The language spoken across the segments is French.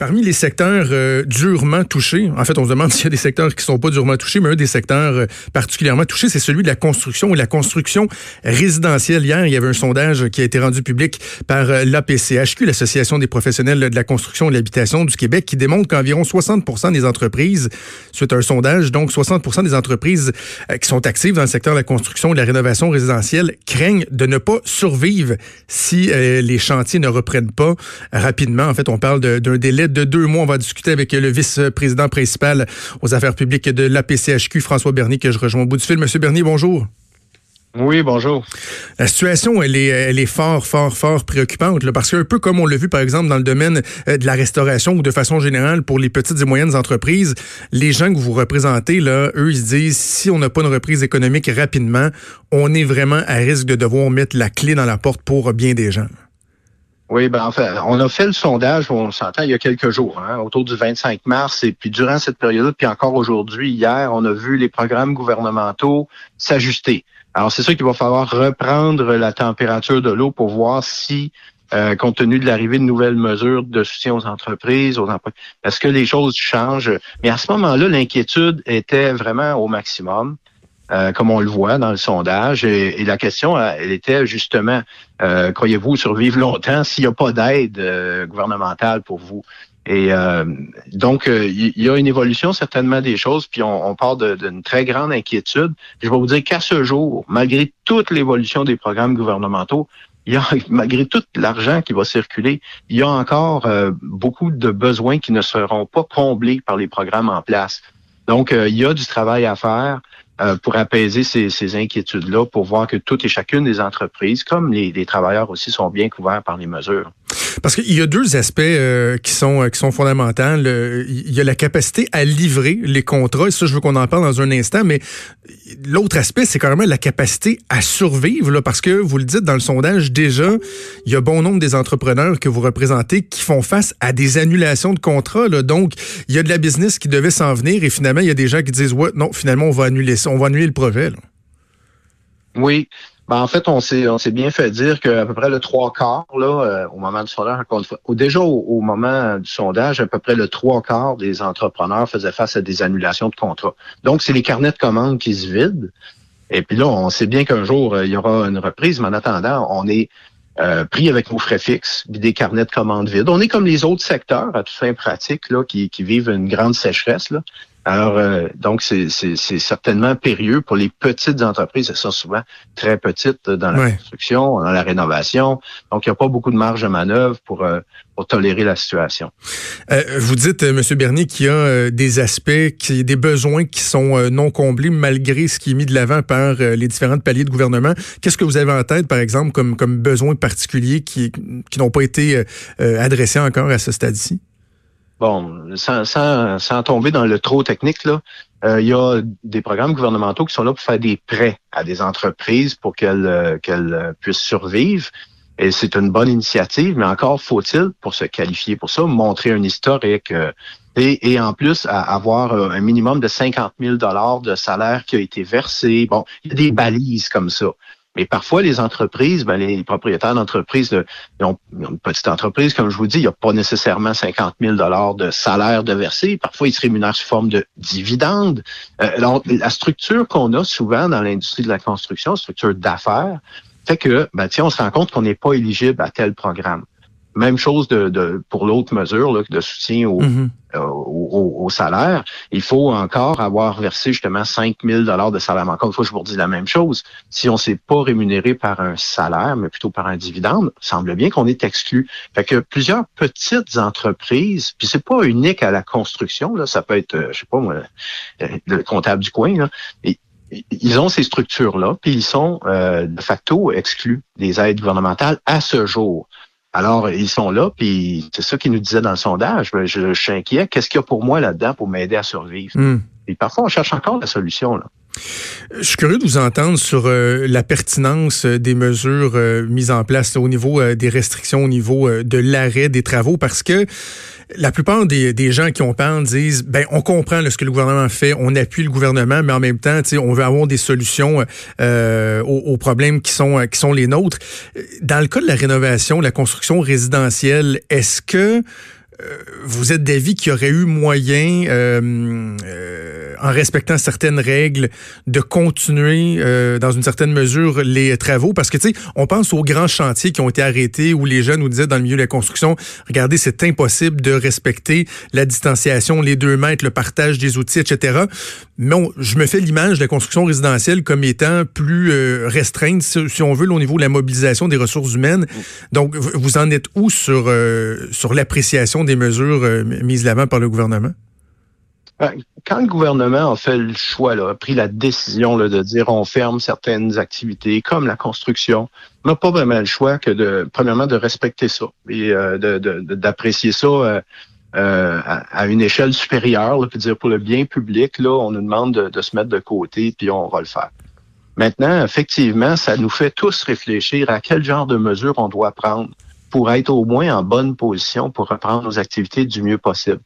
Parmi les secteurs euh, durement touchés, en fait, on se demande s'il y a des secteurs qui sont pas durement touchés, mais un des secteurs euh, particulièrement touchés, c'est celui de la construction et la construction résidentielle. Hier, il y avait un sondage qui a été rendu public par euh, l'APCHQ, l'Association des professionnels de la construction et de l'habitation du Québec, qui démontre qu'environ 60% des entreprises, suite à un sondage, donc 60% des entreprises qui sont actives dans le secteur de la construction et de la rénovation résidentielle craignent de ne pas survivre si les chantiers ne reprennent pas rapidement. En fait, on parle d'un délai de deux mois. On va discuter avec le vice-président principal aux affaires publiques de l'APCHQ, François Bernier, que je rejoins au bout du fil. Monsieur Bernier, bonjour. Oui, bonjour. La situation, elle est, elle est fort, fort, fort préoccupante, parce qu'un peu comme on l'a vu, par exemple, dans le domaine euh, de la restauration ou de façon générale pour les petites et moyennes entreprises, les gens que vous représentez, là, eux, ils se disent, si on n'a pas une reprise économique rapidement, on est vraiment à risque de devoir mettre la clé dans la porte pour bien des gens. Oui, ben en fait, on a fait le sondage, on s'entend, il y a quelques jours, hein, autour du 25 mars, et puis durant cette période, puis encore aujourd'hui, hier, on a vu les programmes gouvernementaux s'ajuster. Alors, c'est sûr qu'il va falloir reprendre la température de l'eau pour voir si, euh, compte tenu de l'arrivée de nouvelles mesures de soutien aux entreprises, aux emplois, est-ce que les choses changent? Mais à ce moment-là, l'inquiétude était vraiment au maximum. Euh, comme on le voit dans le sondage. Et, la question, euh, elle était justement, euh, croyez-vous survivre longtemps s'il n'y a pas d'aide gouvernementale pour vous? Et donc, il y, a une évolution certainement des choses, puis on, on part d'une très grande inquiétude. Je vais vous dire qu'à ce jour, malgré toute l'évolution des programmes gouvernementaux, il y a, malgré tout l'argent qui va circuler, il y a encore beaucoup de besoins qui ne seront pas comblés par les programmes en place. Donc, il y a du travail à faire. Euh, pour apaiser ces, inquiétudes-là, pour voir que toutes et chacune des entreprises, comme les, les travailleurs aussi, sont bien couverts par les mesures. Parce qu'il y a deux aspects euh, qui sont euh, qui sont fondamentaux. il y a la capacité à livrer les contrats. Et ça, je veux qu'on en parle dans un instant. Mais l'autre aspect, c'est carrément la capacité à survivre. Là, parce que vous le dites dans le sondage déjà, il y a bon nombre des entrepreneurs que vous représentez qui font face à des annulations de contrats. Donc, il y a de la business qui devait s'en venir et finalement, il y a des gens qui disent ouais, non, finalement, on va annuler ça, on va annuler le projet. Oui. Ben, en fait, on s'est on s'est bien fait dire qu'à peu près le trois quarts, là, euh, au moment du sondage, déjà au, moment du sondage, à peu près le trois quarts des entrepreneurs faisaient face à des annulations de contrats. Donc, c'est les carnets de commandes qui se vident. Et puis là, on sait bien qu'un jour, euh, il y aura une reprise, mais en attendant, on est euh, pris avec nos frais fixes, des carnets de commandes vides. On est comme les autres secteurs, à tout fin pratique, là, qui, qui vivent une grande sécheresse. Là. Alors, euh, donc, c'est certainement périlleux pour les petites entreprises. Elles sont souvent très petites dans la construction, dans la rénovation. Donc, il n'y a pas beaucoup de marge de manœuvre pour, euh, pour tolérer la situation. Euh, vous dites, M. Bernier, qu'il y a des aspects, des besoins qui sont non comblés malgré ce qui est mis de l'avant par les différents paliers de gouvernement. Qu'est-ce que vous avez en tête, par exemple, comme, comme besoins particuliers qui, qui n'ont pas été adressés encore à ce stade-ci? Bon, sans, sans, sans, tomber dans le trop technique, là, euh, il y a des programmes gouvernementaux qui sont là pour faire des prêts à des entreprises pour qu'elles euh, qu'elles euh, puissent survivre. Et c'est une bonne initiative, mais encore faut-il, pour se qualifier pour ça, montrer un historique et, et en plus avoir un minimum de 50 000 dollars de salaire qui a été versé. Bon, il y a des balises comme ça. Mais parfois, les entreprises, ben, les propriétaires d'entreprises, ils ont, une petite entreprise, comme je vous dis, il n'y a pas nécessairement 50 000 de salaire de verser. Parfois, ils se rémunèrent sous forme de dividendes. Euh, la structure qu'on a souvent dans l'industrie de la construction, structure d'affaires, fait que, ben, tiens, on se rend compte qu'on n'est pas éligible à tel programme. Même chose de, pour l'autre mesure de soutien mm-hmm. euh, au, au, salaire. Il faut encore avoir versé justement 5 000 de salaire. encore une fois, je vous redis la même chose. Si on ne s'est pas rémunéré par un salaire, mais plutôt par un dividende, il semble bien qu'on est exclu. Fait que plusieurs petites entreprises, puis c'est pas unique à la construction, là, ça peut être, euh, je sais pas moi, euh, le comptable du coin, là, ils ont ces structures-là, puis ils sont de facto exclus des aides gouvernementales à ce jour. Alors, ils sont là, puis c'est ça qu'ils nous disaient dans le sondage. Je, je, suis inquiet. Qu'est-ce qu'il y a pour moi là-dedans pour m'aider à survivre? Hmm. Et parfois, on cherche encore la solution. Là. Je suis curieux de vous entendre sur euh, la pertinence euh, des mesures euh, mises en place au niveau des restrictions, au niveau de l'arrêt des travaux, parce que la plupart des, gens qui ont parlé disent ben on comprend ce que le gouvernement fait, on appuie le gouvernement, mais en même temps, on veut avoir des solutions aux, aux, problèmes qui sont qui sont les nôtres. Dans le cas de la rénovation, la construction résidentielle, est-ce que vous êtes d'avis qu'il y aurait eu moyen, euh, euh, en respectant certaines règles, de continuer euh, dans une certaine mesure les travaux? Parce que, tu sais, on pense aux grands chantiers qui ont été arrêtés où les jeunes nous disaient dans le milieu de la construction, regardez, c'est impossible de respecter la distanciation, les deux mètres, le partage des outils, etc. Mais je me fais l'image de la construction résidentielle comme étant plus restreinte, si, on veut, au niveau de la mobilisation des ressources humaines. Donc, vous en êtes où sur, sur l'appréciation des mesures euh, mises l'avant par le gouvernement? Ben, quand le gouvernement a fait le choix, a pris la décision de dire on ferme certaines activités comme la construction, on n'a pas vraiment le choix que de, premièrement, de respecter ça et euh, d'apprécier ça euh, à, une échelle supérieure, là, dire pour le bien public, là, on nous demande de, se mettre de côté, puis on va le faire. Maintenant, effectivement, ça nous fait tous réfléchir à quel genre de mesures on doit prendre pour être au moins en bonne position pour reprendre nos activités du mieux possible.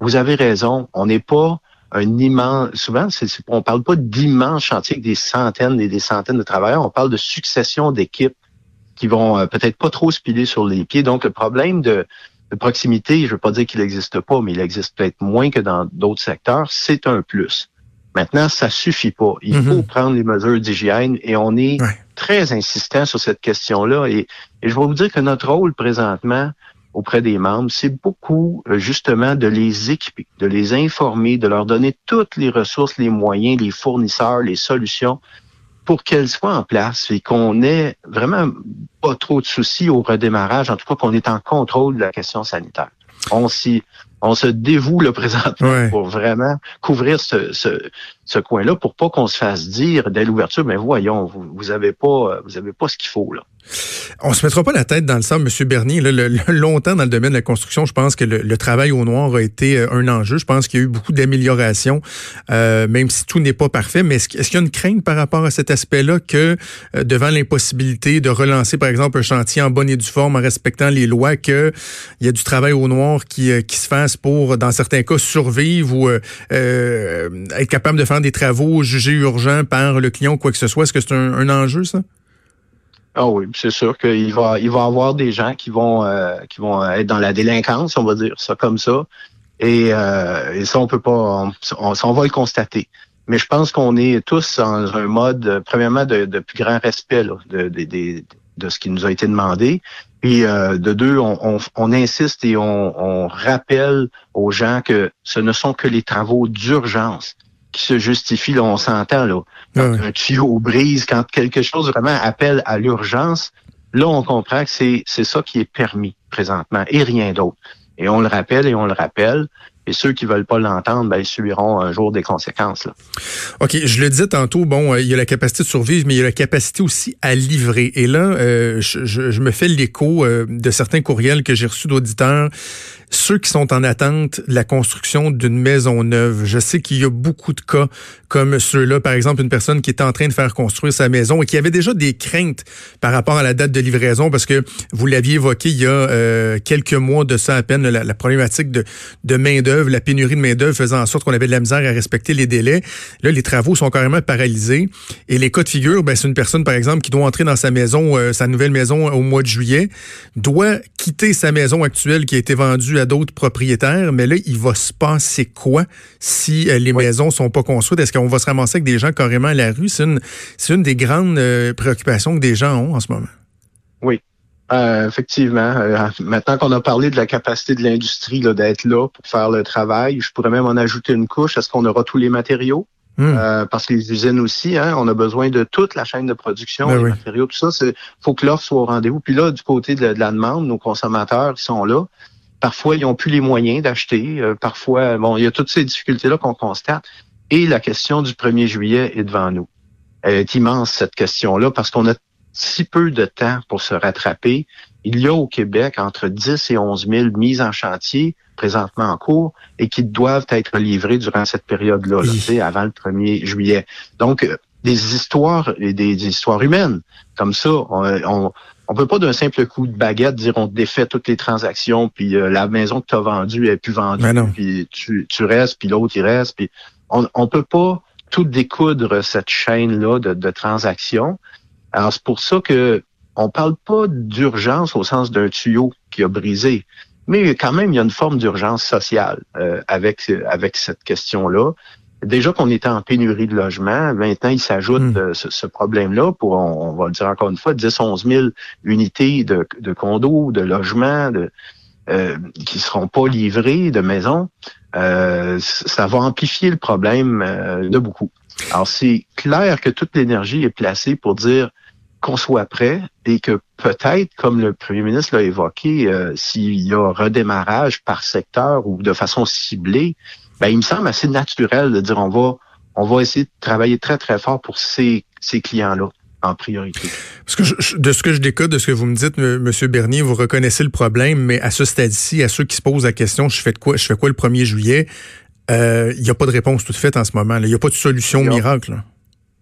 Vous avez raison, on n'est pas un immense, souvent, c'est, on parle pas d'immenses chantiers avec des centaines et des centaines de travailleurs, on parle de succession d'équipes qui vont euh, peut-être pas trop se piler sur les pieds. Donc, le problème de, proximité, je veux pas dire qu'il n'existe pas, mais il existe peut-être moins que dans d'autres secteurs, c'est un plus. Maintenant, ça suffit pas. Il mm-hmm. faut prendre les mesures d'hygiène et on est très insistant sur cette question-là. Et, je vais vous dire que notre rôle présentement auprès des membres, c'est beaucoup euh, justement de les équiper, de les informer, de leur donner toutes les ressources, les moyens, les fournisseurs, les solutions pour qu'elles soient en place et qu'on ait vraiment pas trop de soucis au redémarrage, en tout cas qu'on est en contrôle de la question sanitaire. On s'y on se dévoue le présentement pour vraiment couvrir ce, ce, ce coin-là pour pas qu'on se fasse dire dès l'ouverture, mais voyons, vous, vous avez pas, vous avez pas ce qu'il faut là. On se mettra pas la tête dans le sable, M. Bernier. le, longtemps dans le domaine de la construction, je pense que le, travail au noir a été euh, un enjeu. Je pense qu'il y a eu beaucoup d'améliorations, euh, même si tout n'est pas parfait. Mais est-ce, qu'il y a une crainte par rapport à cet aspect-là que euh, devant l'impossibilité de relancer, par exemple, un chantier en bonne et due forme, en respectant les lois, qu'il y a du travail au noir qui se fasse pour, dans certains cas, survivre ou être capable de faire des travaux jugés urgents par le client ou quoi que ce soit? Est-ce que c'est un enjeu, ça? Ah oui, c'est sûr qu'il va, il va avoir des gens qui vont, euh, qui vont être dans la délinquance, on va dire ça comme ça. Et, euh, ça, on peut pas, on, on, va le constater. Mais je pense qu'on est tous dans un mode, premièrement, de, plus grand respect de, de, de, ce qui nous a été demandé. Puis euh, de deux, on, on, insiste et on, rappelle aux gens que ce ne sont que les travaux d'urgence se justifie, là, on s'entend, là. Quand un tuyau brise, quand quelque chose vraiment appelle à l'urgence, là, on comprend que c'est, c'est ça qui est permis présentement et rien d'autre. Et on le rappelle et on le rappelle. Et ceux qui veulent pas l'entendre, ben, ils subiront un jour des conséquences. Là. OK, je le disais tantôt, bon, euh, il y a la capacité de survivre, mais il y a la capacité aussi à livrer. Et là, euh, je, je, me fais l'écho euh, de certains courriels que j'ai reçus d'auditeurs ceux qui sont en attente de la construction d'une maison neuve. Je sais qu'il y a beaucoup de cas comme ceux-là. Par exemple, une personne qui était en train de faire construire sa maison et qui avait déjà des craintes par rapport à la date de livraison parce que vous l'aviez évoqué il y a euh, quelques mois de ça à peine, la, problématique de, de main-d'œuvre, la pénurie de main-d'œuvre faisant en sorte qu'on avait de la misère à respecter les délais. Là, les travaux sont carrément paralysés. Et les cas de figure, ben, c'est une personne, par exemple, qui doit entrer dans sa maison, euh, sa nouvelle maison au mois de juillet, doit quitter sa maison actuelle qui a été vendue à d'autres propriétaires, mais là, il va se passer quoi si euh, les maisons sont pas construites? Est-ce qu'on va se ramasser avec des gens carrément à la rue? C'est une, une des grandes euh, préoccupations que des gens ont en ce moment. Oui. Euh, effectivement. maintenant qu'on a parlé de la capacité de l'industrie d'être là pour faire le travail, je pourrais même en ajouter une couche. Est-ce qu'on aura tous les matériaux? Hmm. parce que les usines aussi, hein, on a besoin de toute la chaîne de production, ben les matériaux, tout ça. Il faut que l'offre soit au rendez-vous. Puis là, du côté de, la demande, nos consommateurs, ils sont là. Parfois, ils n'ont plus les moyens d'acheter. Euh, parfois, bon, il y a toutes ces difficultés-là qu'on constate. Et la question du 1er juillet est devant nous. Elle est immense, cette question-là, parce qu'on a si peu de temps pour se rattraper il y a au Québec entre 10 et 11 000 mises en chantier présentement en cours et qui doivent être livrées durant cette période-là, avant le 1er juillet. Donc, euh, des histoires et des, histoires humaines comme ça, on, on, peut pas d'un simple coup de baguette dire on défait toutes les transactions, puis euh, la maison que tu as vendue est plus vendue, puis tu, tu restes, puis l'autre il reste, puis on, on peut pas tout découdre cette chaîne-là de, de transactions. Alors c'est pour ça que on parle pas d'urgence au sens d'un tuyau qui a brisé, mais quand même il y a une forme d'urgence sociale euh, avec avec cette question-là. Déjà qu'on était en pénurie de logements, maintenant il s'ajoute hmm. euh, ce, problème-là pour, on, va le dire encore une fois, 10-11 000 unités de, de condos, de logements, de, euh, qui seront pas livrés, de maisons. Euh, ça va amplifier le problème euh, de beaucoup. Alors c'est clair que toute l'énergie est placée pour dire qu'on soit prêt et que peut-être, comme le premier ministre l'a évoqué, euh, s'il y a redémarrage par secteur ou de façon ciblée, ben, il me semble assez naturel de dire on va on va essayer de travailler très, très fort pour ces, ces clients-là en priorité. Parce que de ce que je décode, de ce que vous me dites, M. Bernier, vous reconnaissez le problème, mais à ce stade-ci, à ceux qui se posent la question, je fais de quoi, je fais quoi le 1er juillet, euh, il n'y a pas de réponse toute faite en ce moment. Il n'y a pas de solution miracle.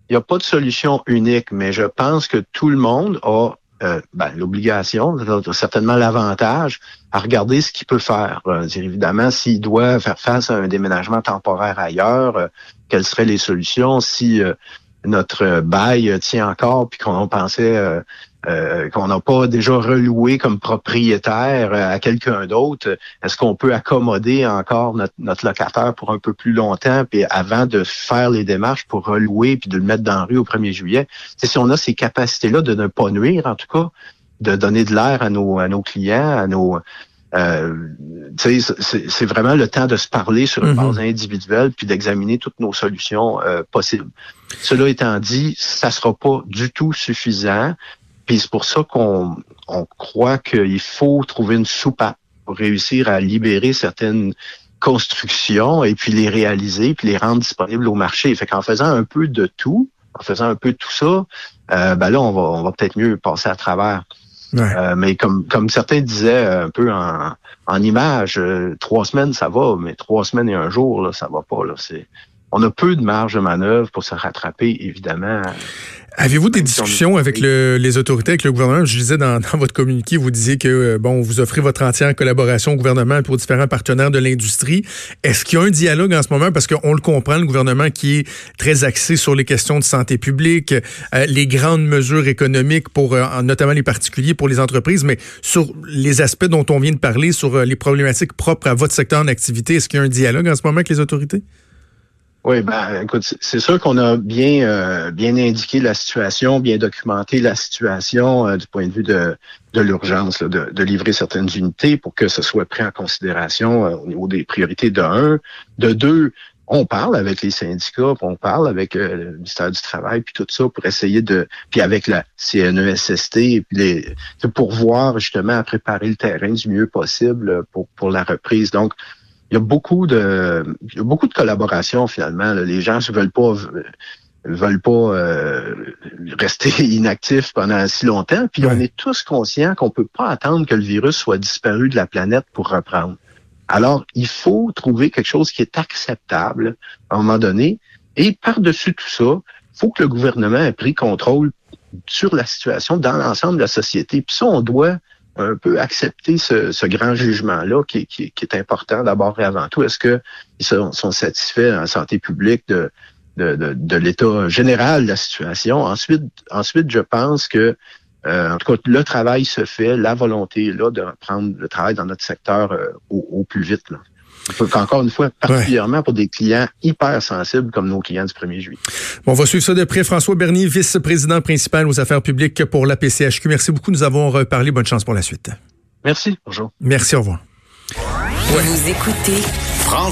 Il n'y a pas de solution unique, mais je pense que tout le monde a euh, ben, l'obligation, certainement l'avantage à regarder ce qu'il peut faire. Euh, évidemment, s'il doit faire face à un déménagement temporaire ailleurs, euh, quelles seraient les solutions si notre bail tient encore puis qu'on pensait euh, qu'on n'a pas déjà reloué comme propriétaire euh, à quelqu'un d'autre, est-ce qu'on peut accommoder encore notre, locataire pour un peu plus longtemps, puis avant de faire les démarches pour relouer puis de le mettre dans la rue au 1er juillet? C'est si on a ces capacités-là de ne pas nuire, en tout cas, de donner de l'air à nos, à nos clients, à nos, euh, c'est vraiment le temps de se parler sur une mm-hmm. base individuelle puis d'examiner toutes nos solutions euh, possibles. Cela étant dit, ça sera pas du tout suffisant. Puis c'est pour ça qu'on on croit qu'il faut trouver une soupape pour réussir à libérer certaines constructions et puis les réaliser, puis les rendre disponibles au marché. Fait qu'en faisant un peu de tout, en faisant un peu de tout ça, euh, ben là, on va, on va peut-être mieux passer à travers. Euh, mais comme, comme certains disaient un peu en, en image, euh, trois semaines, ça va, mais trois semaines et un jour, là, ça va pas. Là. C'est, on a peu de marge de manœuvre pour se rattraper, évidemment. Avez-vous des discussions avec les autorités, avec le gouvernement? Je disais dans, votre communiqué, vous disiez que euh, bon, vous offrez votre entière collaboration au gouvernement pour différents partenaires de l'industrie. Est-ce qu'il y a un dialogue en ce moment? Parce qu'on le comprend, le gouvernement qui est très axé sur les questions de santé publique, euh, les grandes mesures économiques pour euh, notamment les particuliers, pour les entreprises, mais sur les aspects dont on vient de parler, sur les problématiques propres à votre secteur d'activité, est-ce qu'il y a un dialogue en ce moment avec les autorités? Oui, ben écoute, c'est sûr qu'on a bien euh, bien indiqué la situation, bien documenté la situation euh, du point de vue de, de l'urgence, de, de, livrer certaines unités pour que ce soit pris en considération euh, au niveau des priorités de un. De deux, on parle avec les syndicats, on parle avec le ministère du Travail, puis tout ça pour essayer de, puis avec la CNESST, puis les, pour voir justement à préparer le terrain du mieux possible pour, pour la reprise. Donc, il y a beaucoup de il y a beaucoup de collaboration finalement. Les gens ne veulent pas veulent pas euh, rester inactifs pendant si longtemps. Puis on est tous conscients qu'on peut pas attendre que le virus soit disparu de la planète pour reprendre. Alors, il faut trouver quelque chose qui est acceptable à un moment donné. Et par-dessus tout ça, il faut que le gouvernement ait pris contrôle sur la situation dans l'ensemble de la société. Puis ça, on doit un peu accepter ce, grand jugement-là qui, est important d'abord et avant tout. Est-ce qu'ils sont, satisfaits en santé publique de, de, l'état général de la situation? Ensuite, ensuite je pense que euh, en tout cas, le travail se fait, la volonté là de prendre le travail dans notre secteur euh, au, plus vite. Là. Encore une fois, particulièrement pour des clients hyper sensibles comme nos clients du 1er juillet. Bon, on va suivre ça de près. François Bernier, vice-président principal aux affaires publiques pour la PCHQ. Merci beaucoup. Nous avons reparlé. Bonne chance pour la suite. Merci. Bonjour. Merci. Au revoir. Vous écoutez Franchement.